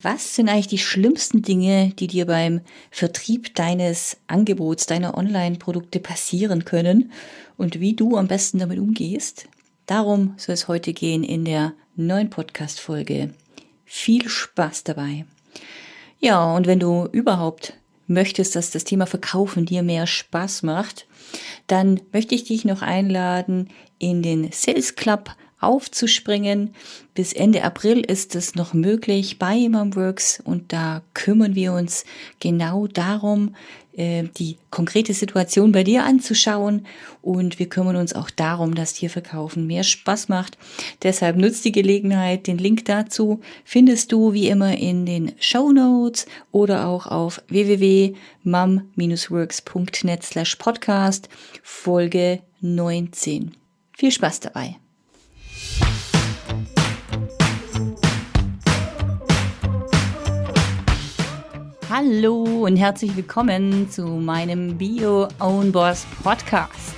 Was sind eigentlich die schlimmsten Dinge, die dir beim Vertrieb deines Angebots, deiner Online-Produkte passieren können und wie du am besten damit umgehst? Darum soll es heute gehen in der neuen Podcast-Folge. Viel Spaß dabei. Ja, und wenn du überhaupt möchtest, dass das Thema Verkaufen dir mehr Spaß macht, dann möchte ich dich noch einladen in den Sales Club aufzuspringen. Bis Ende April ist es noch möglich bei Imamworks und da kümmern wir uns genau darum, äh, die konkrete Situation bei dir anzuschauen und wir kümmern uns auch darum, dass dir Verkaufen mehr Spaß macht. Deshalb nutzt die Gelegenheit. Den Link dazu findest du wie immer in den Show Notes oder auch auf www.mum-works.net slash podcast Folge 19. Viel Spaß dabei! Hallo und herzlich willkommen zu meinem Bio Own Boss Podcast.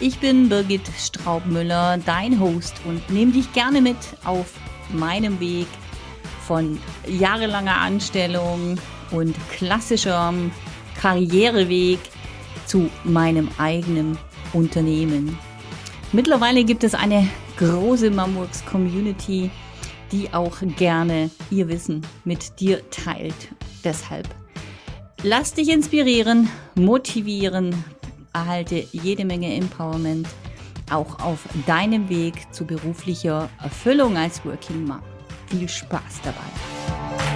Ich bin Birgit Straubmüller, dein Host und nehme dich gerne mit auf meinem Weg von jahrelanger Anstellung und klassischem Karriereweg zu meinem eigenen Unternehmen. Mittlerweile gibt es eine große Mamworks Community, die auch gerne ihr Wissen mit dir teilt Deshalb lass dich inspirieren, motivieren, erhalte jede Menge Empowerment auch auf deinem Weg zu beruflicher Erfüllung als Working Mom. Viel Spaß dabei!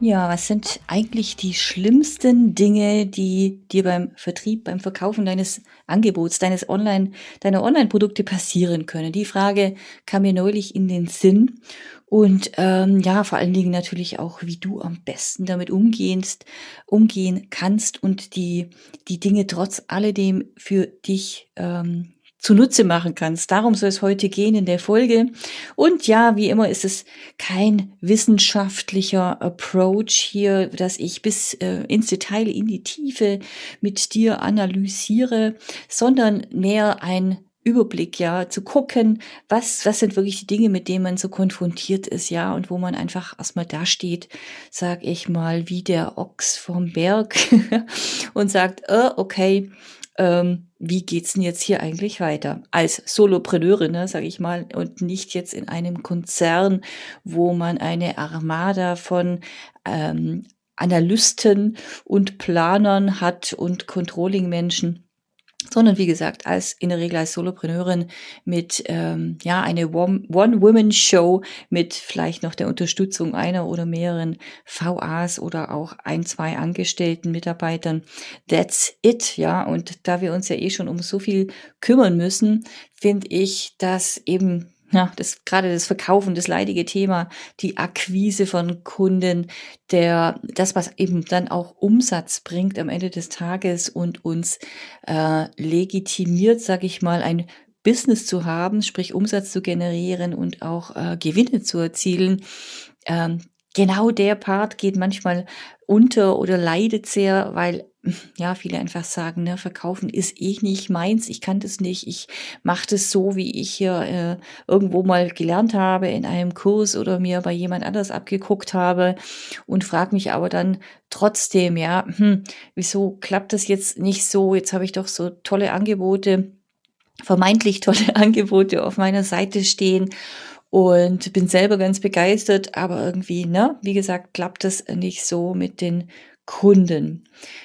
Ja, was sind eigentlich die schlimmsten Dinge, die dir beim Vertrieb, beim Verkaufen deines Angebots, deines Online, deiner Online-Produkte passieren können? Die Frage kam mir neulich in den Sinn. Und ähm, ja, vor allen Dingen natürlich auch, wie du am besten damit umgehst, umgehen kannst und die, die Dinge trotz alledem für dich ähm, zunutze machen kannst. Darum soll es heute gehen in der Folge. Und ja, wie immer ist es kein wissenschaftlicher Approach hier, dass ich bis äh, ins Detail, in die Tiefe mit dir analysiere, sondern mehr ein Überblick, ja, zu gucken, was, was sind wirklich die Dinge, mit denen man so konfrontiert ist, ja, und wo man einfach erstmal da steht, sag ich mal, wie der Ochs vom Berg und sagt, äh, okay, ähm, wie geht's denn jetzt hier eigentlich weiter? Als Solopreneurin, ne, sage ich mal, und nicht jetzt in einem Konzern, wo man eine Armada von ähm, Analysten und Planern hat und Controlling-Menschen sondern wie gesagt als in der Regel als Solopreneurin mit ähm, ja eine One-Women-Show mit vielleicht noch der Unterstützung einer oder mehreren VAs oder auch ein, zwei angestellten Mitarbeitern. That's it, ja. Und da wir uns ja eh schon um so viel kümmern müssen, finde ich, dass eben ja, das gerade das Verkaufen, das leidige Thema, die Akquise von Kunden, der das, was eben dann auch Umsatz bringt am Ende des Tages und uns äh, legitimiert, sage ich mal, ein Business zu haben, sprich Umsatz zu generieren und auch äh, Gewinne zu erzielen. Ähm, genau der Part geht manchmal unter oder leidet sehr, weil ja, viele einfach sagen, ne, verkaufen ist eh nicht meins, ich kann das nicht, ich mache das so, wie ich hier äh, irgendwo mal gelernt habe in einem Kurs oder mir bei jemand anders abgeguckt habe und frage mich aber dann trotzdem, ja, hm, wieso klappt das jetzt nicht so? Jetzt habe ich doch so tolle Angebote, vermeintlich tolle Angebote auf meiner Seite stehen und bin selber ganz begeistert, aber irgendwie, ne, wie gesagt, klappt das nicht so mit den Kunden.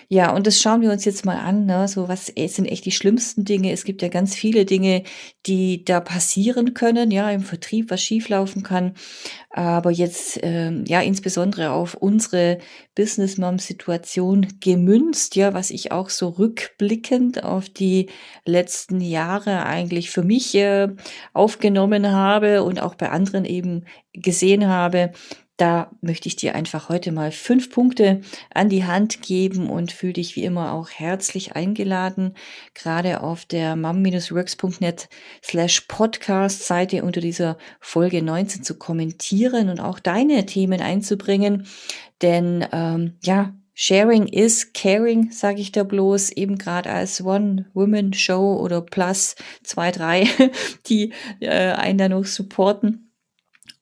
Ja, und das schauen wir uns jetzt mal an. Ne? So, was sind echt die schlimmsten Dinge? Es gibt ja ganz viele Dinge, die da passieren können, ja, im Vertrieb, was schieflaufen kann. Aber jetzt, ähm, ja, insbesondere auf unsere Business Mom Situation gemünzt, ja, was ich auch so rückblickend auf die letzten Jahre eigentlich für mich äh, aufgenommen habe und auch bei anderen eben gesehen habe, da möchte ich dir einfach heute mal fünf Punkte an die Hand geben und fühle dich wie immer auch herzlich eingeladen, gerade auf der mum-works.net slash podcast Seite unter dieser Folge 19 zu kommentieren und auch deine Themen einzubringen. Denn ähm, ja, Sharing is caring, sage ich da bloß, eben gerade als One-Woman-Show oder Plus zwei, drei, die äh, einen da noch supporten.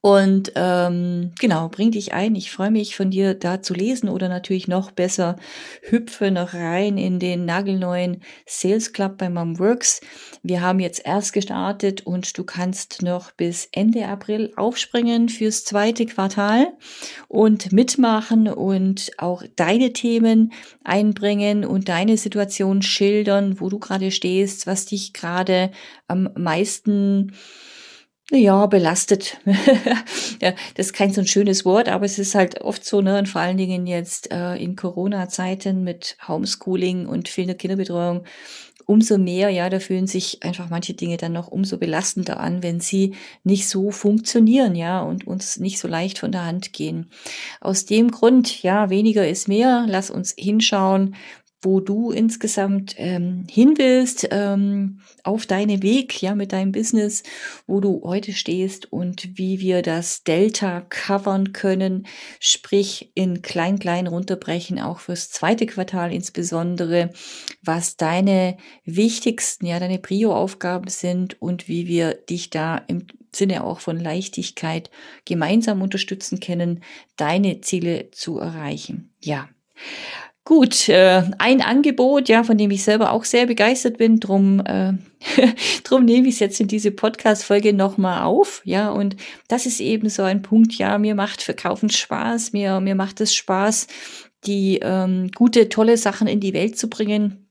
Und ähm, genau, bring dich ein. Ich freue mich von dir da zu lesen oder natürlich noch besser, hüpfe noch rein in den nagelneuen Sales Club bei Momworks. Wir haben jetzt erst gestartet und du kannst noch bis Ende April aufspringen fürs zweite Quartal und mitmachen und auch deine Themen einbringen und deine Situation schildern, wo du gerade stehst, was dich gerade am meisten ja, belastet. ja, das ist kein so ein schönes Wort, aber es ist halt oft so, ne, und vor allen Dingen jetzt äh, in Corona-Zeiten mit Homeschooling und fehlender Kinderbetreuung umso mehr, ja, da fühlen sich einfach manche Dinge dann noch umso belastender an, wenn sie nicht so funktionieren, ja, und uns nicht so leicht von der Hand gehen. Aus dem Grund, ja, weniger ist mehr. Lass uns hinschauen, wo du insgesamt ähm, hin willst, ähm, auf deinen Weg, ja, mit deinem Business, wo du heute stehst und wie wir das Delta covern können, sprich in klein, klein runterbrechen, auch fürs zweite Quartal insbesondere, was deine wichtigsten, ja, deine Prio-Aufgaben sind und wie wir dich da im Sinne auch von Leichtigkeit gemeinsam unterstützen können, deine Ziele zu erreichen. Ja. Gut, äh, ein Angebot, ja, von dem ich selber auch sehr begeistert bin, drum, äh, drum nehme ich es jetzt in diese Podcast-Folge nochmal auf, ja, und das ist eben so ein Punkt, ja, mir macht Verkaufen Spaß, mir, mir macht es Spaß, die ähm, gute, tolle Sachen in die Welt zu bringen.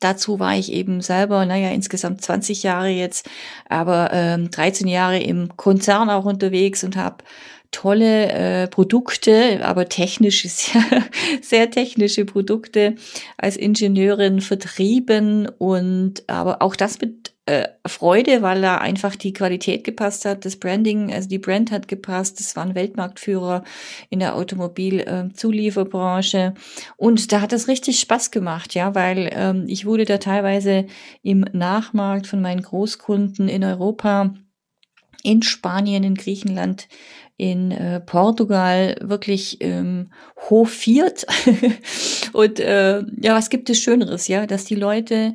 Dazu war ich eben selber, naja, insgesamt 20 Jahre jetzt, aber ähm, 13 Jahre im Konzern auch unterwegs und habe tolle äh, Produkte, aber technisch ist ja sehr technische Produkte als Ingenieurin vertrieben und aber auch das mit äh, Freude, weil da einfach die Qualität gepasst hat, das Branding, also die Brand hat gepasst, das waren Weltmarktführer in der Automobilzulieferbranche äh, und da hat es richtig Spaß gemacht, ja, weil ähm, ich wurde da teilweise im Nachmarkt von meinen Großkunden in Europa in Spanien, in Griechenland in äh, Portugal wirklich ähm, hofiert. und äh, ja, was gibt es Schöneres, ja, dass die Leute,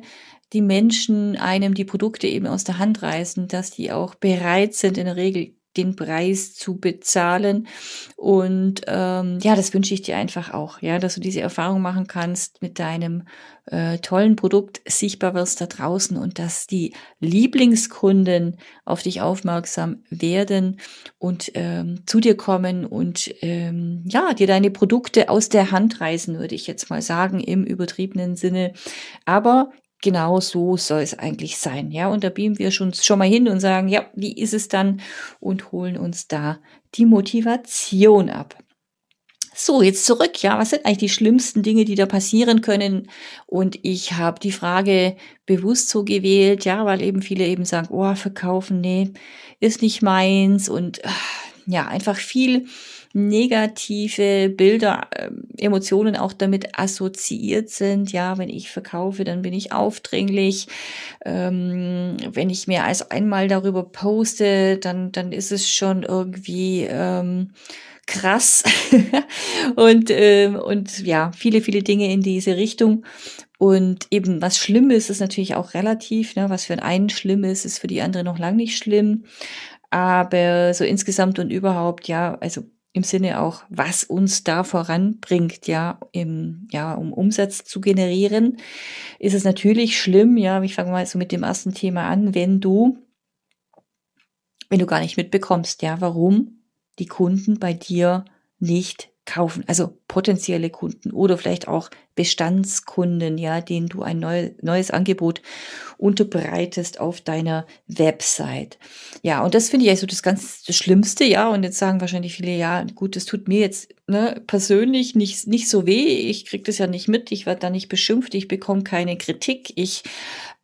die Menschen einem die Produkte eben aus der Hand reißen, dass die auch bereit sind, in der Regel den Preis zu bezahlen. Und ähm, ja, das wünsche ich dir einfach auch, ja, dass du diese Erfahrung machen kannst mit deinem äh, tollen Produkt, sichtbar wirst da draußen und dass die Lieblingskunden auf dich aufmerksam werden und ähm, zu dir kommen und ähm, ja, dir deine Produkte aus der Hand reißen, würde ich jetzt mal sagen, im übertriebenen Sinne. Aber genau so soll es eigentlich sein. Ja, und da beamen wir schon, schon mal hin und sagen, ja, wie ist es dann? Und holen uns da die Motivation ab. So, jetzt zurück. Ja, was sind eigentlich die schlimmsten Dinge, die da passieren können? Und ich habe die Frage bewusst so gewählt, ja, weil eben viele eben sagen, oh, verkaufen, nee, ist nicht meins und ah, ja, einfach viel negative Bilder, äh, Emotionen auch damit assoziiert sind. Ja, wenn ich verkaufe, dann bin ich aufdringlich. Ähm, wenn ich mehr als einmal darüber poste, dann, dann ist es schon irgendwie ähm, krass. und, ähm, und ja, viele, viele Dinge in diese Richtung. Und eben was schlimm ist, ist natürlich auch relativ. Ne? Was für einen schlimm ist, ist für die andere noch lang nicht schlimm. Aber so insgesamt und überhaupt, ja, also im Sinne auch, was uns da voranbringt, ja, im, ja, um Umsatz zu generieren, ist es natürlich schlimm, ja, ich fange mal so mit dem ersten Thema an, wenn du, wenn du gar nicht mitbekommst, ja, warum die Kunden bei dir nicht kaufen, also potenzielle Kunden oder vielleicht auch Bestandskunden, ja, denen du ein neu, neues Angebot unterbreitest auf deiner Website. Ja, und das finde ich also das ganz das Schlimmste, ja. Und jetzt sagen wahrscheinlich viele, ja, gut, das tut mir jetzt ne, persönlich nicht, nicht so weh. Ich krieg das ja nicht mit, ich werde da nicht beschimpft, ich bekomme keine Kritik, ich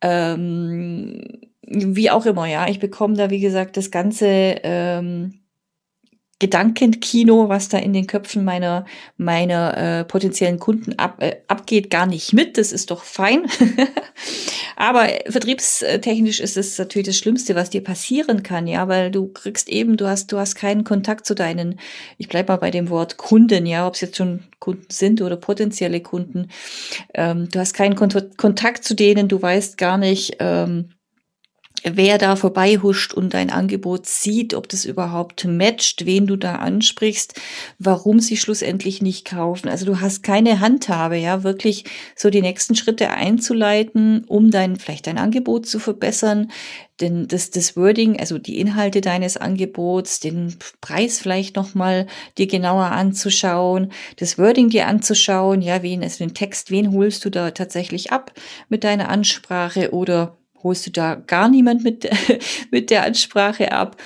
ähm, wie auch immer, ja, ich bekomme da, wie gesagt, das ganze ähm, Gedankenkino, was da in den Köpfen meiner, meiner äh, potenziellen Kunden ab, äh, abgeht, gar nicht mit. Das ist doch fein. Aber vertriebstechnisch ist es natürlich das Schlimmste, was dir passieren kann, ja, weil du kriegst eben, du hast, du hast keinen Kontakt zu deinen, ich bleib mal bei dem Wort Kunden, ja, ob es jetzt schon Kunden sind oder potenzielle Kunden. Ähm, du hast keinen Kontakt zu denen, du weißt gar nicht, ähm, wer da vorbeihuscht und dein Angebot sieht, ob das überhaupt matcht, wen du da ansprichst, warum sie schlussendlich nicht kaufen. Also du hast keine Handhabe, ja, wirklich so die nächsten Schritte einzuleiten, um dein, vielleicht dein Angebot zu verbessern, denn das, das Wording, also die Inhalte deines Angebots, den Preis vielleicht nochmal dir genauer anzuschauen, das Wording dir anzuschauen, ja, wen, also den Text, wen holst du da tatsächlich ab mit deiner Ansprache oder holst du da gar niemand mit, mit der Ansprache ab.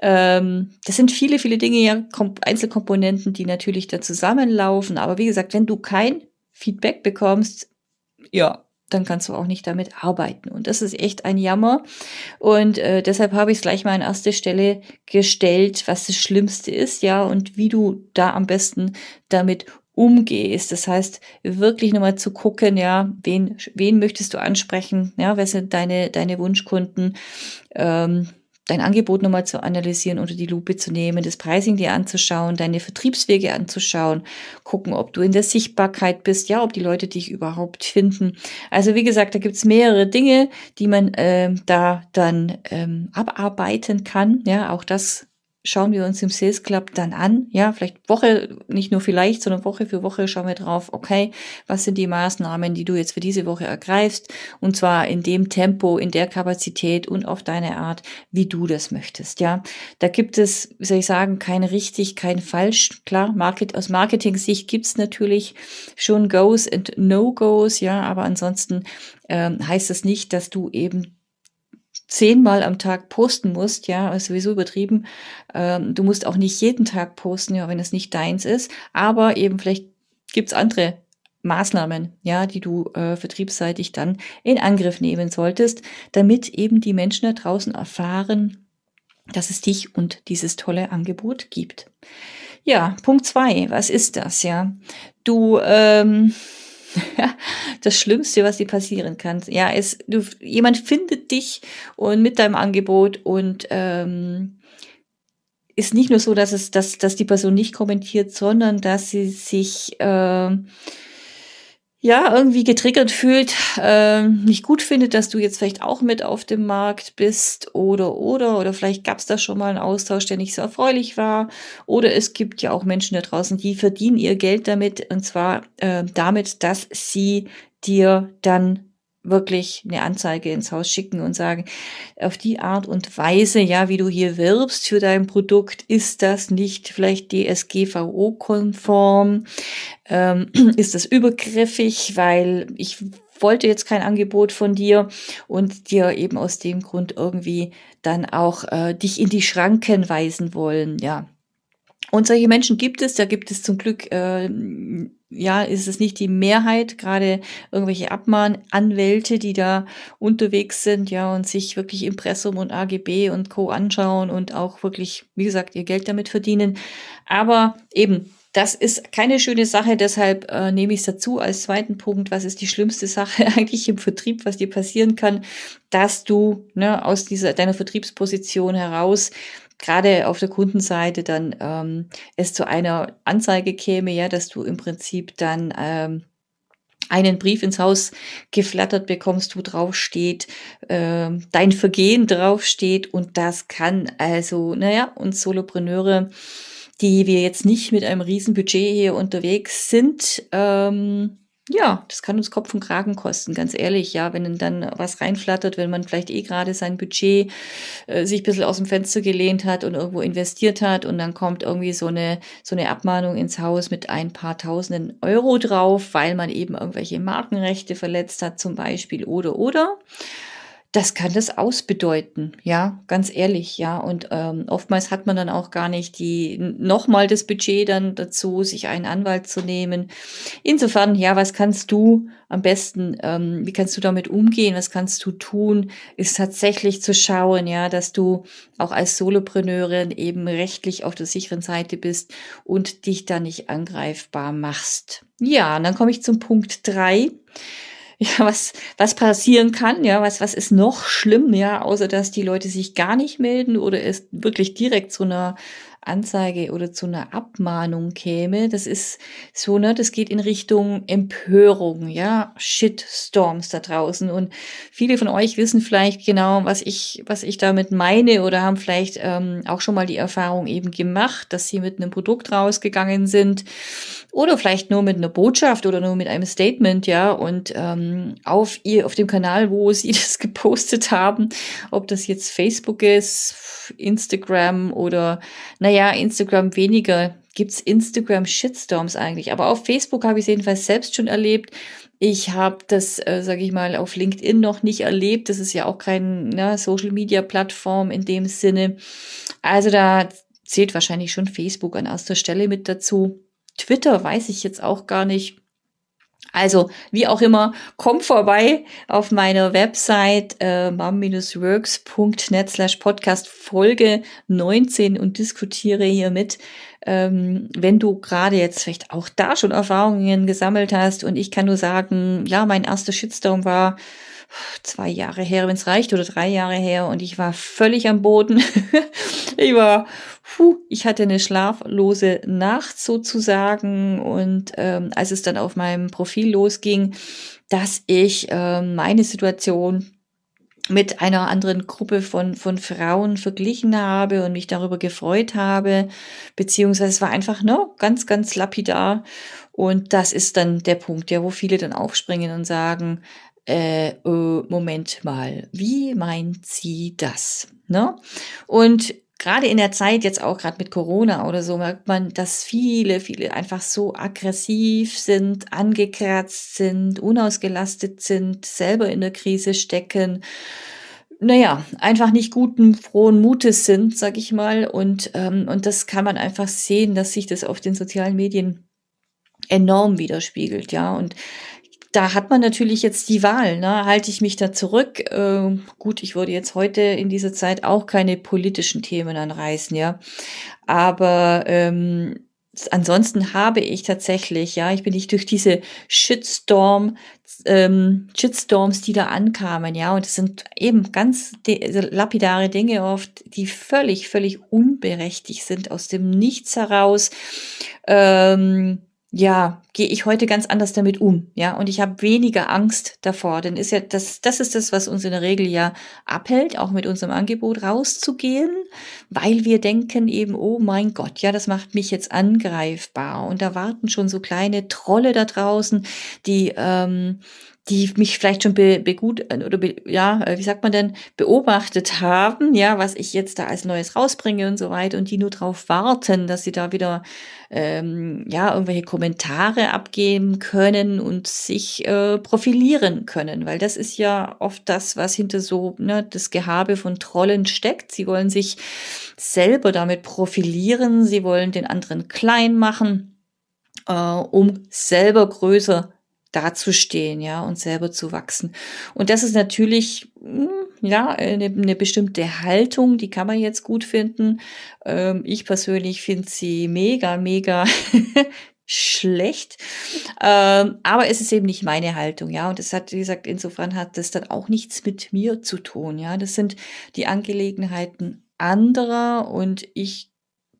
Ähm, das sind viele, viele Dinge, ja, Einzelkomponenten, die natürlich da zusammenlaufen. Aber wie gesagt, wenn du kein Feedback bekommst, ja, dann kannst du auch nicht damit arbeiten. Und das ist echt ein Jammer. Und äh, deshalb habe ich es gleich mal an erste Stelle gestellt, was das Schlimmste ist, ja, und wie du da am besten damit umgehst. Das heißt, wirklich nochmal zu gucken, ja, wen, wen möchtest du ansprechen, ja, wer sind deine, deine Wunschkunden, ähm, dein Angebot nochmal zu analysieren, unter die Lupe zu nehmen, das Pricing dir anzuschauen, deine Vertriebswege anzuschauen, gucken, ob du in der Sichtbarkeit bist, ja, ob die Leute dich überhaupt finden. Also wie gesagt, da gibt's mehrere Dinge, die man ähm, da dann ähm, abarbeiten kann. Ja, auch das schauen wir uns im Sales Club dann an. Ja, vielleicht Woche, nicht nur vielleicht, sondern Woche für Woche schauen wir drauf, okay, was sind die Maßnahmen, die du jetzt für diese Woche ergreifst? Und zwar in dem Tempo, in der Kapazität und auf deine Art, wie du das möchtest. Ja, da gibt es, wie soll ich sagen, kein richtig, kein falsch. Klar, Market, aus Marketing-Sicht gibt's natürlich schon Goes and No-Goes. Ja, aber ansonsten ähm, heißt das nicht, dass du eben zehnmal am Tag posten musst, ja, ist sowieso übertrieben. Ähm, du musst auch nicht jeden Tag posten, ja, wenn es nicht deins ist. Aber eben vielleicht gibt's andere Maßnahmen, ja, die du äh, vertriebsseitig dann in Angriff nehmen solltest, damit eben die Menschen da draußen erfahren, dass es dich und dieses tolle Angebot gibt. Ja, Punkt zwei. Was ist das? Ja, du ähm, das Schlimmste, was dir passieren kann. Ja, es, du, jemand findet dich und mit deinem Angebot und ähm, ist nicht nur so, dass es, dass, dass die Person nicht kommentiert, sondern dass sie sich äh, ja, irgendwie getriggert fühlt, äh, nicht gut findet, dass du jetzt vielleicht auch mit auf dem Markt bist oder oder oder vielleicht gab es da schon mal einen Austausch, der nicht so erfreulich war. Oder es gibt ja auch Menschen da draußen, die verdienen ihr Geld damit und zwar äh, damit, dass sie dir dann wirklich eine Anzeige ins Haus schicken und sagen, auf die Art und Weise, ja, wie du hier wirbst für dein Produkt, ist das nicht vielleicht DSGVO-konform? Ähm, ist das übergriffig, weil ich wollte jetzt kein Angebot von dir und dir eben aus dem Grund irgendwie dann auch äh, dich in die Schranken weisen wollen, ja. Und solche Menschen gibt es, da gibt es zum Glück äh, ja, ist es nicht die Mehrheit, gerade irgendwelche Abmahnanwälte, die da unterwegs sind, ja, und sich wirklich Impressum und AGB und Co. anschauen und auch wirklich, wie gesagt, ihr Geld damit verdienen. Aber eben, das ist keine schöne Sache, deshalb äh, nehme ich es dazu als zweiten Punkt. Was ist die schlimmste Sache eigentlich im Vertrieb, was dir passieren kann, dass du ne, aus dieser deiner Vertriebsposition heraus gerade auf der Kundenseite dann ähm, es zu einer Anzeige käme, ja, dass du im Prinzip dann ähm, einen Brief ins Haus geflattert bekommst, wo drauf steht, äh, dein Vergehen draufsteht und das kann also, naja, uns Solopreneure, die wir jetzt nicht mit einem Riesenbudget hier unterwegs sind, ähm, ja, das kann uns Kopf und Kragen kosten, ganz ehrlich. Ja, wenn dann was reinflattert, wenn man vielleicht eh gerade sein Budget äh, sich ein bisschen aus dem Fenster gelehnt hat und irgendwo investiert hat und dann kommt irgendwie so eine, so eine Abmahnung ins Haus mit ein paar tausenden Euro drauf, weil man eben irgendwelche Markenrechte verletzt hat zum Beispiel oder oder das kann das ausbedeuten, ja, ganz ehrlich, ja. Und ähm, oftmals hat man dann auch gar nicht die nochmal das Budget dann dazu, sich einen Anwalt zu nehmen. Insofern, ja, was kannst du am besten, ähm, wie kannst du damit umgehen, was kannst du tun, ist tatsächlich zu schauen, ja, dass du auch als Solopreneurin eben rechtlich auf der sicheren Seite bist und dich da nicht angreifbar machst. Ja, und dann komme ich zum Punkt drei ja, was, was passieren kann, ja, was, was ist noch schlimm, ja, außer dass die Leute sich gar nicht melden oder es wirklich direkt zu einer Anzeige oder zu einer Abmahnung käme. Das ist so, ne, das geht in Richtung Empörung, ja, Shitstorms da draußen. Und viele von euch wissen vielleicht genau, was ich, was ich damit meine oder haben vielleicht ähm, auch schon mal die Erfahrung eben gemacht, dass sie mit einem Produkt rausgegangen sind oder vielleicht nur mit einer Botschaft oder nur mit einem Statement, ja, und ähm, auf ihr, auf dem Kanal, wo sie das gepostet haben, ob das jetzt Facebook ist, Instagram oder, naja, Instagram weniger, gibt's Instagram Shitstorms eigentlich, aber auf Facebook habe ich jedenfalls selbst schon erlebt. Ich habe das, äh, sage ich mal, auf LinkedIn noch nicht erlebt. Das ist ja auch kein ne, Social-Media-Plattform in dem Sinne. Also da zählt wahrscheinlich schon Facebook an erster Stelle mit dazu. Twitter weiß ich jetzt auch gar nicht. Also, wie auch immer, komm vorbei auf meiner Website äh, mom-works.net slash podcast Folge 19 und diskutiere hier mit, ähm, wenn du gerade jetzt vielleicht auch da schon Erfahrungen gesammelt hast. Und ich kann nur sagen, ja, mein erster Shitstorm war zwei Jahre her, wenn es reicht, oder drei Jahre her und ich war völlig am Boden. ich war, puh, ich hatte eine schlaflose Nacht sozusagen und ähm, als es dann auf meinem Profil losging, dass ich ähm, meine Situation mit einer anderen Gruppe von, von Frauen verglichen habe und mich darüber gefreut habe, beziehungsweise es war einfach ne, ganz, ganz lapidar. Und das ist dann der Punkt, ja, wo viele dann aufspringen und sagen, äh, äh, Moment mal, wie meint sie das? Ne? Und gerade in der Zeit, jetzt auch gerade mit Corona oder so, merkt man, dass viele, viele einfach so aggressiv sind, angekratzt sind, unausgelastet sind, selber in der Krise stecken. Naja, einfach nicht guten, frohen Mutes sind, sag ich mal. Und, ähm, und das kann man einfach sehen, dass sich das auf den sozialen Medien enorm widerspiegelt, ja. Und da hat man natürlich jetzt die Wahl. Ne? Halte ich mich da zurück? Äh, gut, ich würde jetzt heute in dieser Zeit auch keine politischen Themen anreißen, ja. Aber ähm, ansonsten habe ich tatsächlich, ja, ich bin nicht durch diese Shitstorm, ähm, Shitstorms, die da ankamen, ja, und es sind eben ganz also lapidare Dinge oft, die völlig, völlig unberechtigt sind aus dem Nichts heraus. Ähm, ja, gehe ich heute ganz anders damit um, ja, und ich habe weniger Angst davor, denn ist ja das das ist das, was uns in der Regel ja abhält, auch mit unserem Angebot rauszugehen, weil wir denken eben, oh mein Gott, ja, das macht mich jetzt angreifbar. Und da warten schon so kleine Trolle da draußen, die ähm, die mich vielleicht schon be, begut oder be, ja, äh, wie sagt man denn, beobachtet haben, ja, was ich jetzt da als Neues rausbringe und so weiter und die nur darauf warten, dass sie da wieder ähm, ja irgendwelche Kommentare abgeben können und sich äh, profilieren können, weil das ist ja oft das, was hinter so ne, das Gehabe von Trollen steckt. Sie wollen sich selber damit profilieren, sie wollen den anderen klein machen, äh, um selber größer dazustehen, ja, und selber zu wachsen. Und das ist natürlich, hm, ja, eine, eine bestimmte Haltung, die kann man jetzt gut finden. Ähm, ich persönlich finde sie mega, mega schlecht. Ähm, aber es ist eben nicht meine Haltung, ja. Und es hat, wie gesagt, insofern hat das dann auch nichts mit mir zu tun, ja. Das sind die Angelegenheiten anderer und ich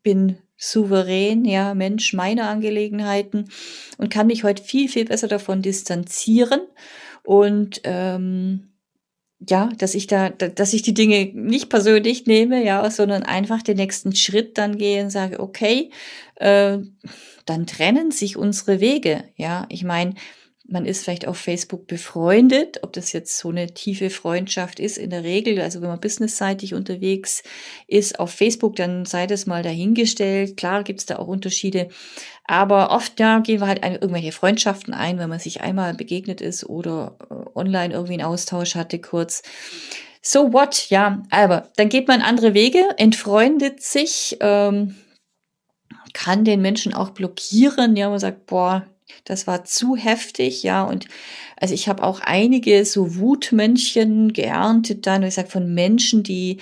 bin souverän, ja, Mensch meiner Angelegenheiten und kann mich heute viel, viel besser davon distanzieren und ähm, ja, dass ich da, dass ich die Dinge nicht persönlich nehme, ja, sondern einfach den nächsten Schritt dann gehe und sage, okay, äh, dann trennen sich unsere Wege, ja. Ich meine, man ist vielleicht auf Facebook befreundet, ob das jetzt so eine tiefe Freundschaft ist in der Regel, also wenn man businessseitig unterwegs ist auf Facebook, dann sei das mal dahingestellt. Klar gibt es da auch Unterschiede, aber oft ja gehen wir halt irgendwelche Freundschaften ein, wenn man sich einmal begegnet ist oder äh, online irgendwie einen Austausch hatte kurz. So what, ja, aber dann geht man andere Wege, entfreundet sich, ähm, kann den Menschen auch blockieren, ja, man sagt, boah, das war zu heftig, ja. Und also ich habe auch einige so Wutmännchen geerntet dann, ich sag von Menschen, die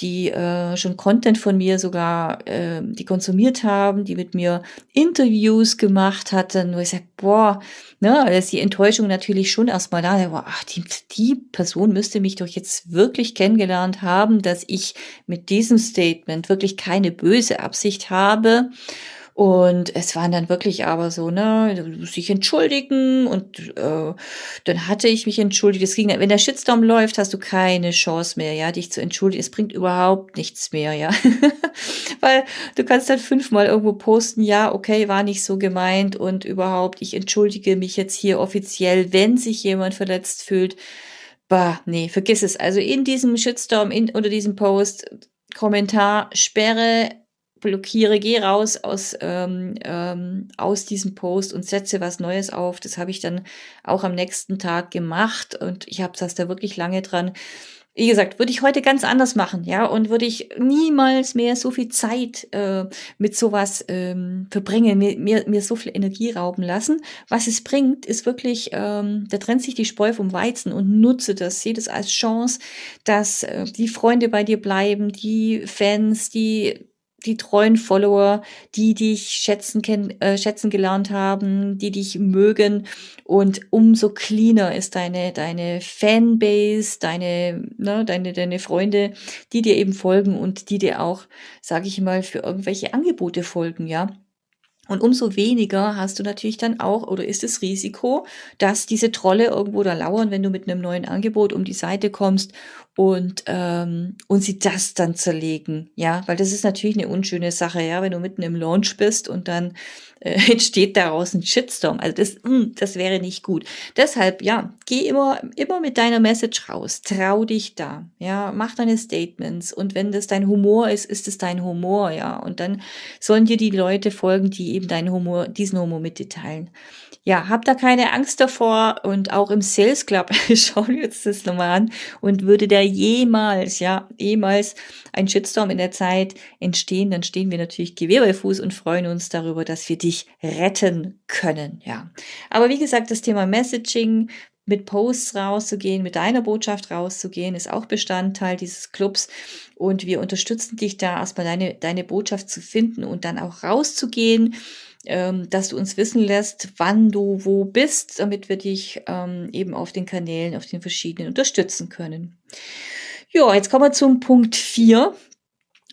die äh, schon Content von mir sogar, äh, die konsumiert haben, die mit mir Interviews gemacht hatten, wo ich sage, boah, ne, da ist die Enttäuschung natürlich schon erstmal da. Boah, ach, die, die Person müsste mich doch jetzt wirklich kennengelernt haben, dass ich mit diesem Statement wirklich keine böse Absicht habe. Und es waren dann wirklich aber so, ne, sich entschuldigen und äh, dann hatte ich mich entschuldigt. Es ging, wenn der Shitstorm läuft, hast du keine Chance mehr, ja, dich zu entschuldigen. Es bringt überhaupt nichts mehr, ja. Weil du kannst dann fünfmal irgendwo posten, ja, okay, war nicht so gemeint und überhaupt, ich entschuldige mich jetzt hier offiziell, wenn sich jemand verletzt fühlt. Bah, nee, vergiss es. Also in diesem Shitstorm, in, unter diesem Post, Kommentar, Sperre, blockiere, geh raus aus, ähm, ähm, aus diesem Post und setze was Neues auf. Das habe ich dann auch am nächsten Tag gemacht und ich habe das da wirklich lange dran. Wie gesagt, würde ich heute ganz anders machen, ja, und würde ich niemals mehr so viel Zeit äh, mit sowas ähm, verbringen, mir, mir, mir so viel Energie rauben lassen. Was es bringt, ist wirklich, ähm, da trennt sich die Spreu vom Weizen und nutze das, sehe das als Chance, dass äh, die Freunde bei dir bleiben, die Fans, die die treuen Follower, die dich schätzen, äh, schätzen gelernt haben, die dich mögen. Und umso cleaner ist deine, deine Fanbase, deine, ne, deine, deine Freunde, die dir eben folgen und die dir auch, sage ich mal, für irgendwelche Angebote folgen, ja. Und umso weniger hast du natürlich dann auch oder ist das Risiko, dass diese Trolle irgendwo da lauern, wenn du mit einem neuen Angebot um die Seite kommst und ähm, und sie das dann zerlegen, ja, weil das ist natürlich eine unschöne Sache, ja, wenn du mitten im Launch bist und dann äh, entsteht daraus ein Shitstorm. Also das, mh, hm, das wäre nicht gut. Deshalb, ja, geh immer, immer mit deiner Message raus. Trau dich da. Ja, mach deine Statements. Und wenn das dein Humor ist, ist es dein Humor, ja. Und dann sollen dir die Leute folgen, die eben deinen Humor, diesen Humor mit dir teilen. Ja, hab da keine Angst davor und auch im Sales Club schauen wir uns das nochmal an und würde der jemals, ja, jemals ein Shitstorm in der Zeit entstehen, dann stehen wir natürlich Gewehr bei Fuß und freuen uns darüber, dass wir dich retten können, ja. Aber wie gesagt, das Thema Messaging, mit Posts rauszugehen, mit deiner Botschaft rauszugehen, ist auch Bestandteil dieses Clubs. Und wir unterstützen dich da erstmal deine, deine Botschaft zu finden und dann auch rauszugehen, ähm, dass du uns wissen lässt, wann du wo bist, damit wir dich ähm, eben auf den Kanälen, auf den verschiedenen unterstützen können. Ja, jetzt kommen wir zum Punkt vier.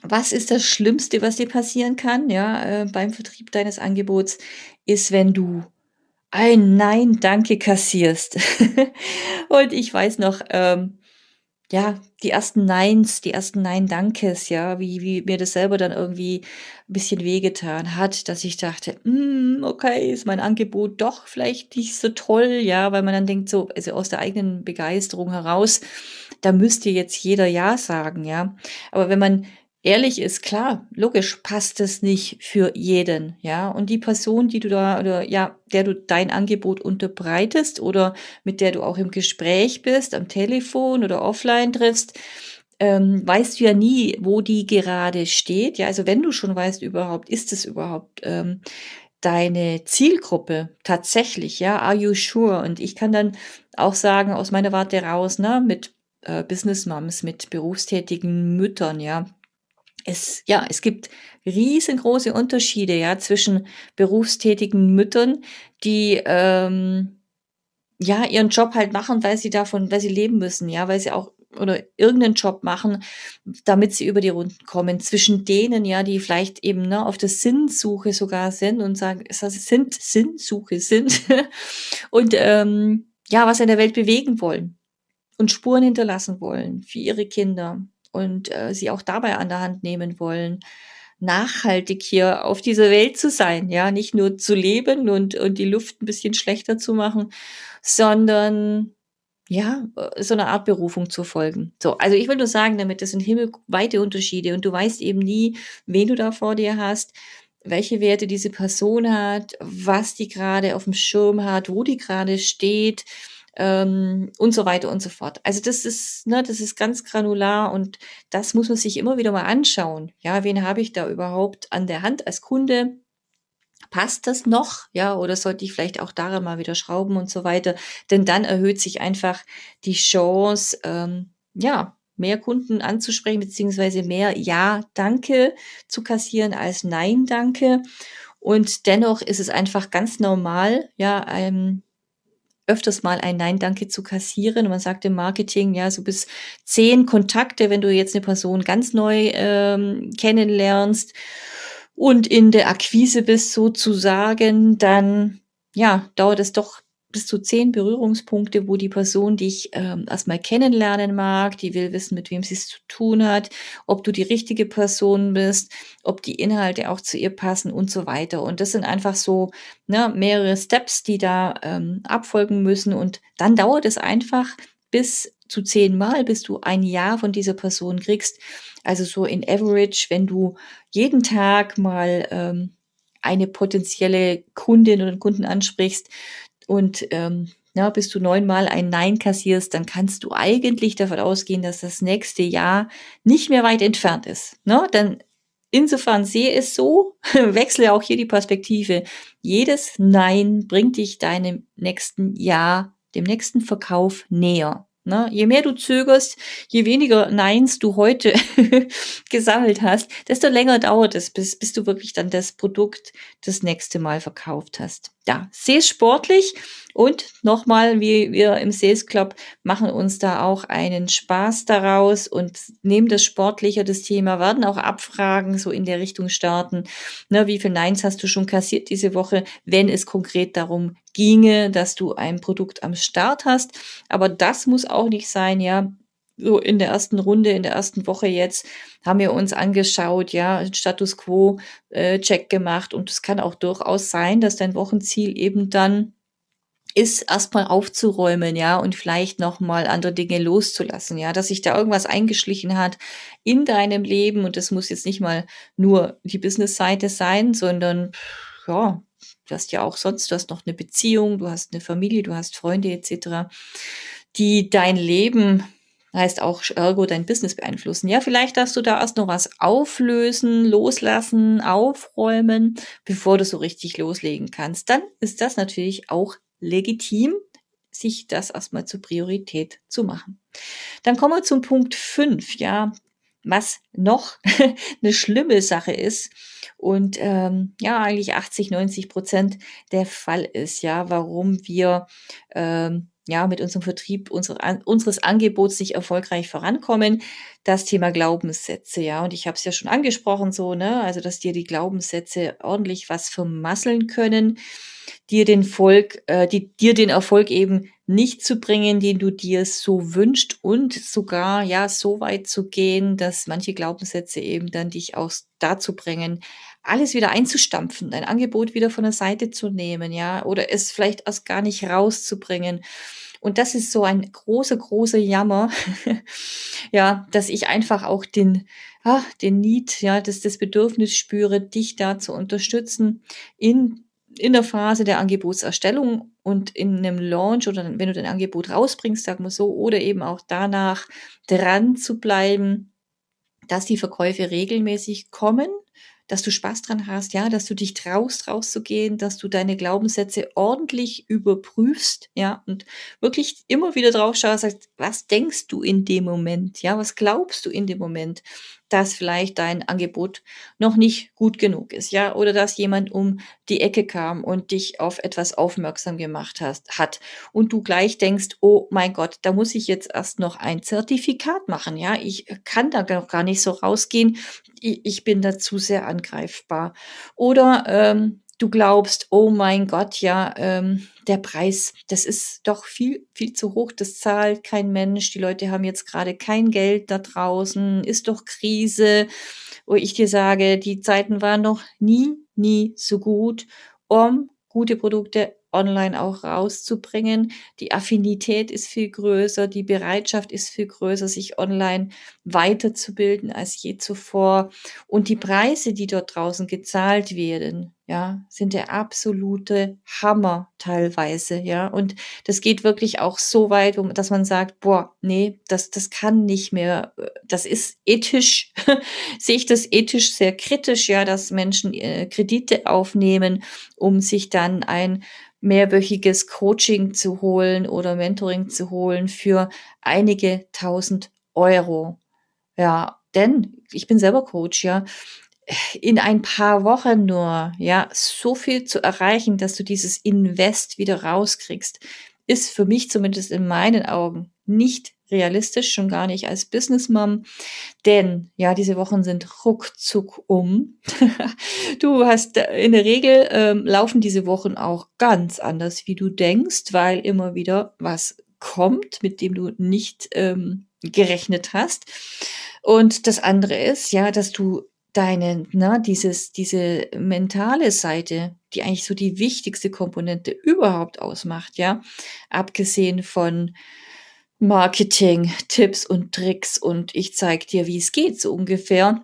Was ist das Schlimmste, was dir passieren kann, ja, äh, beim Vertrieb deines Angebots, ist, wenn du ein Nein, danke kassierst. und ich weiß noch, ähm, ja, die ersten Neins, die ersten Nein-Dankes, ja, wie, wie mir das selber dann irgendwie ein bisschen wehgetan hat, dass ich dachte, mm, okay, ist mein Angebot doch vielleicht nicht so toll, ja, weil man dann denkt so, also aus der eigenen Begeisterung heraus, da müsste jetzt jeder Ja sagen, ja. Aber wenn man ehrlich ist, klar, logisch passt es nicht für jeden, ja. Und die Person, die du da oder ja, der du dein Angebot unterbreitest oder mit der du auch im Gespräch bist, am Telefon oder offline triffst, ähm, weißt du ja nie, wo die gerade steht. Ja, also wenn du schon weißt überhaupt, ist es überhaupt ähm, deine Zielgruppe tatsächlich, ja, are you sure? Und ich kann dann auch sagen, aus meiner Warte raus, ne, mit äh, Business Moms, mit berufstätigen Müttern, ja, es, ja, es gibt riesengroße Unterschiede, ja, zwischen berufstätigen Müttern, die, ähm, ja, ihren Job halt machen, weil sie davon, weil sie leben müssen, ja, weil sie auch oder irgendeinen Job machen, damit sie über die Runden kommen. Zwischen denen, ja, die vielleicht eben ne, auf der Sinnsuche sogar sind und sagen, es sind Sinnsuche sind und ähm, ja, was in der Welt bewegen wollen und Spuren hinterlassen wollen für ihre Kinder, und äh, sie auch dabei an der Hand nehmen wollen. nachhaltig hier auf dieser Welt zu sein, ja, nicht nur zu leben und, und die Luft ein bisschen schlechter zu machen, sondern ja, äh, so eine Art Berufung zu folgen. So, also ich will nur sagen, damit das sind himmelweite Unterschiede und du weißt eben nie, wen du da vor dir hast, welche Werte diese Person hat, was die gerade auf dem Schirm hat, wo die gerade steht ähm, und so weiter und so fort. Also das ist, ne, das ist ganz granular und das muss man sich immer wieder mal anschauen. Ja, wen habe ich da überhaupt an der Hand als Kunde? passt das noch? Ja, oder sollte ich vielleicht auch daran mal wieder schrauben und so weiter? Denn dann erhöht sich einfach die Chance, ähm, ja, mehr Kunden anzusprechen, beziehungsweise mehr Ja, danke zu kassieren als Nein, danke. Und dennoch ist es einfach ganz normal, ja, ähm, öfters mal ein Nein, danke zu kassieren. man sagt im Marketing, ja, so bis zehn Kontakte, wenn du jetzt eine Person ganz neu ähm, kennenlernst und in der Akquise bist sozusagen, dann ja, dauert es doch bis zu zehn Berührungspunkte, wo die Person dich ähm, erstmal kennenlernen mag, die will wissen, mit wem sie es zu tun hat, ob du die richtige Person bist, ob die Inhalte auch zu ihr passen und so weiter. Und das sind einfach so ne, mehrere Steps, die da ähm, abfolgen müssen. Und dann dauert es einfach bis zu zehn Mal, bis du ein Ja von dieser Person kriegst. Also so in Average, wenn du jeden Tag mal ähm, eine potenzielle Kundin oder Kunden ansprichst und ähm, na, bis du neunmal ein Nein kassierst, dann kannst du eigentlich davon ausgehen, dass das nächste Jahr nicht mehr weit entfernt ist. Ne? Dann insofern sehe es so, wechsle auch hier die Perspektive. Jedes Nein bringt dich deinem nächsten Jahr, dem nächsten Verkauf näher. Ne? Je mehr du zögerst, je weniger Neins du heute gesammelt hast, desto länger dauert es, bis, bis du wirklich dann das Produkt das nächste Mal verkauft hast. Ja, sehr sportlich und nochmal, wie wir im Sales Club machen uns da auch einen Spaß daraus und nehmen das sportlicher, das Thema, werden auch Abfragen so in der Richtung starten. Ne, wie viel Neins hast du schon kassiert diese Woche, wenn es konkret darum ginge, dass du ein Produkt am Start hast. Aber das muss auch nicht sein, ja. So in der ersten Runde, in der ersten Woche jetzt haben wir uns angeschaut, ja, Status Quo äh, Check gemacht und es kann auch durchaus sein, dass dein Wochenziel eben dann ist erstmal aufzuräumen, ja, und vielleicht nochmal andere Dinge loszulassen, ja, dass sich da irgendwas eingeschlichen hat in deinem Leben und das muss jetzt nicht mal nur die Business-Seite sein, sondern ja, du hast ja auch sonst, du hast noch eine Beziehung, du hast eine Familie, du hast Freunde etc., die dein Leben heißt auch ergo dein Business beeinflussen. Ja, vielleicht darfst du da erst noch was auflösen, loslassen, aufräumen, bevor du so richtig loslegen kannst. Dann ist das natürlich auch legitim, sich das erstmal zur Priorität zu machen. Dann kommen wir zum Punkt fünf. ja, was noch eine schlimme Sache ist und ähm, ja eigentlich 80, 90 Prozent der Fall ist, ja, warum wir ähm, ja, mit unserem Vertrieb unsere, unseres Angebots nicht erfolgreich vorankommen. Das Thema Glaubenssätze, ja. Und ich habe es ja schon angesprochen, so, ne, also dass dir die Glaubenssätze ordentlich was vermasseln können, dir den Volk, äh, die, dir den Erfolg eben nicht zu bringen, den du dir so wünscht und sogar ja so weit zu gehen, dass manche Glaubenssätze eben dann dich auch dazu bringen, alles wieder einzustampfen, dein Angebot wieder von der Seite zu nehmen, ja, oder es vielleicht erst gar nicht rauszubringen. Und das ist so ein großer, großer Jammer, ja, dass ich einfach auch den, ah, den Need, ja, das, das Bedürfnis spüre, dich da zu unterstützen in in der Phase der Angebotserstellung und in einem Launch oder wenn du dein Angebot rausbringst, sagen wir so, oder eben auch danach dran zu bleiben, dass die Verkäufe regelmäßig kommen dass du Spaß dran hast, ja, dass du dich traust, rauszugehen, dass du deine Glaubenssätze ordentlich überprüfst, ja, und wirklich immer wieder drauf schaust, sagst, was denkst du in dem Moment, ja, was glaubst du in dem Moment? Dass vielleicht dein Angebot noch nicht gut genug ist, ja, oder dass jemand um die Ecke kam und dich auf etwas aufmerksam gemacht hast, hat. Und du gleich denkst, oh mein Gott, da muss ich jetzt erst noch ein Zertifikat machen, ja, ich kann da noch gar nicht so rausgehen, ich, ich bin dazu sehr angreifbar. Oder ähm, du glaubst, oh mein Gott, ja, ähm, der Preis, das ist doch viel, viel zu hoch, das zahlt kein Mensch, die Leute haben jetzt gerade kein Geld da draußen, ist doch Krise, wo ich dir sage, die Zeiten waren noch nie, nie so gut, um gute Produkte online auch rauszubringen. Die Affinität ist viel größer, die Bereitschaft ist viel größer, sich online weiterzubilden als je zuvor. Und die Preise, die dort draußen gezahlt werden, ja, sind der absolute Hammer teilweise, ja. Und das geht wirklich auch so weit, dass man sagt, boah, nee, das, das kann nicht mehr, das ist ethisch, sehe ich das ethisch sehr kritisch, ja, dass Menschen äh, Kredite aufnehmen, um sich dann ein mehrwöchiges Coaching zu holen oder Mentoring zu holen für einige tausend Euro. Ja, denn ich bin selber Coach, ja. In ein paar Wochen nur, ja, so viel zu erreichen, dass du dieses Invest wieder rauskriegst, ist für mich zumindest in meinen Augen nicht realistisch, schon gar nicht als Businessmom, denn ja, diese Wochen sind ruckzuck um. du hast äh, in der Regel ähm, laufen diese Wochen auch ganz anders, wie du denkst, weil immer wieder was kommt, mit dem du nicht ähm, gerechnet hast. Und das andere ist, ja, dass du deine, na, dieses, diese mentale Seite, die eigentlich so die wichtigste Komponente überhaupt ausmacht, ja, abgesehen von Marketing, Tipps und Tricks und ich zeige dir, wie es geht, so ungefähr,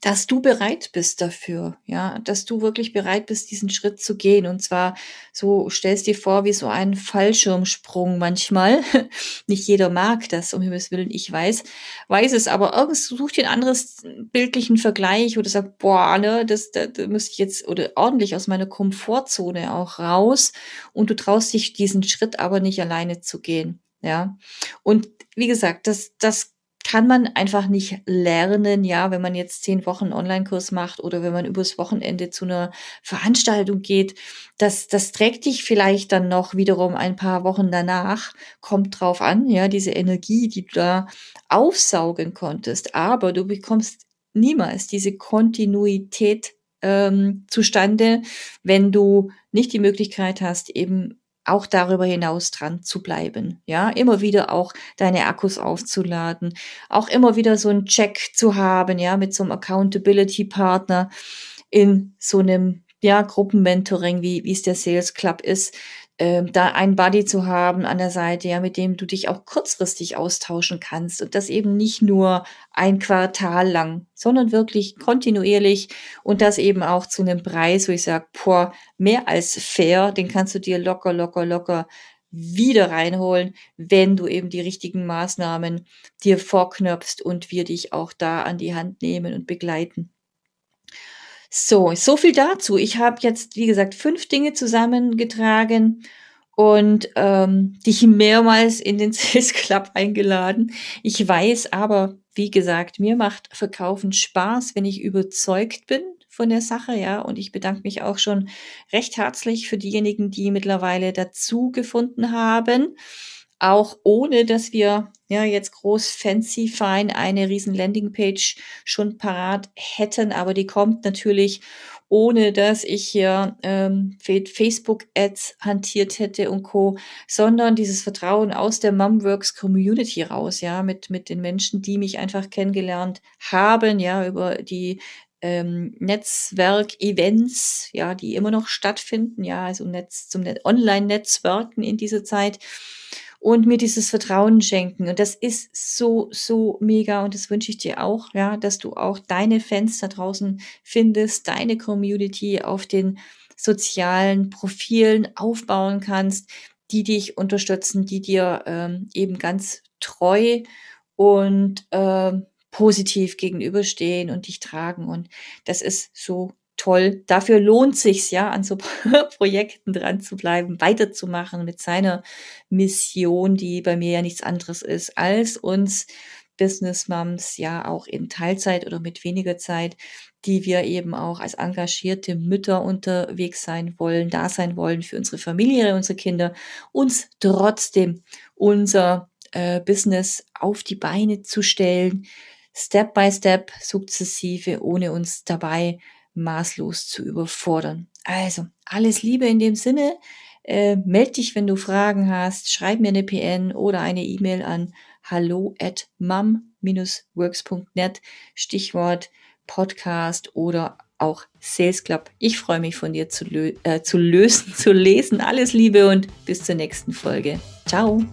dass du bereit bist dafür, ja, dass du wirklich bereit bist, diesen Schritt zu gehen. Und zwar so stellst dir vor, wie so ein Fallschirmsprung manchmal. Nicht jeder mag das, um Himmels Willen, ich weiß, weiß es, aber irgendwas such dir ein anderes bildlichen Vergleich oder sag, boah, ne, das, da, da müsste ich jetzt oder ordentlich aus meiner Komfortzone auch raus und du traust dich diesen Schritt aber nicht alleine zu gehen. Ja. Und wie gesagt, das, das kann man einfach nicht lernen, ja, wenn man jetzt zehn Wochen Online-Kurs macht oder wenn man übers Wochenende zu einer Veranstaltung geht. Das, das trägt dich vielleicht dann noch wiederum ein paar Wochen danach, kommt drauf an, ja, diese Energie, die du da aufsaugen konntest. Aber du bekommst niemals diese Kontinuität ähm, zustande, wenn du nicht die Möglichkeit hast, eben auch darüber hinaus dran zu bleiben. Ja, immer wieder auch deine Akkus aufzuladen, auch immer wieder so einen Check zu haben, ja, mit so einem Accountability Partner in so einem ja, Gruppenmentoring, wie, wie es der Sales Club ist, ähm, da einen Buddy zu haben an der Seite, ja, mit dem du dich auch kurzfristig austauschen kannst und das eben nicht nur ein Quartal lang, sondern wirklich kontinuierlich und das eben auch zu einem Preis, wo ich sage, boah, mehr als fair, den kannst du dir locker, locker, locker wieder reinholen, wenn du eben die richtigen Maßnahmen dir vorknöpfst und wir dich auch da an die Hand nehmen und begleiten. So, so viel dazu. Ich habe jetzt, wie gesagt, fünf Dinge zusammengetragen und ähm, dich mehrmals in den Sales Club eingeladen. Ich weiß aber, wie gesagt, mir macht Verkaufen Spaß, wenn ich überzeugt bin von der Sache, ja. Und ich bedanke mich auch schon recht herzlich für diejenigen, die mittlerweile dazu gefunden haben auch ohne dass wir ja jetzt groß fancy fein eine riesen Landingpage schon parat hätten, aber die kommt natürlich ohne dass ich hier ähm, Facebook-Ads hantiert hätte und Co., sondern dieses Vertrauen aus der Mumworks Community raus, ja, mit, mit den Menschen, die mich einfach kennengelernt haben, ja, über die ähm, Netzwerk-Events, ja, die immer noch stattfinden, ja, also Netz, zum Online-Netzwerken in dieser Zeit und mir dieses Vertrauen schenken. Und das ist so, so mega und das wünsche ich dir auch, ja, dass du auch deine Fans da draußen findest, deine Community auf den sozialen Profilen aufbauen kannst, die dich unterstützen, die dir ähm, eben ganz treu und äh, positiv gegenüberstehen und dich tragen. Und das ist so toll. Dafür lohnt sich's ja, an so Projekten dran zu bleiben, weiterzumachen mit seiner Mission, die bei mir ja nichts anderes ist, als uns Business Moms ja auch in Teilzeit oder mit weniger Zeit, die wir eben auch als engagierte Mütter unterwegs sein wollen, da sein wollen für unsere Familie, unsere Kinder, uns trotzdem unser äh, Business auf die Beine zu stellen, Step by Step, sukzessive, ohne uns dabei maßlos zu überfordern. Also, alles Liebe in dem Sinne. Äh, meld dich, wenn du Fragen hast. Schreib mir eine PN oder eine E-Mail an hallo at mum-works.net. Stichwort Podcast oder auch Sales Club. Ich freue mich von dir zu, lö äh, zu lösen, zu lesen. Alles Liebe und bis zur nächsten Folge. Ciao.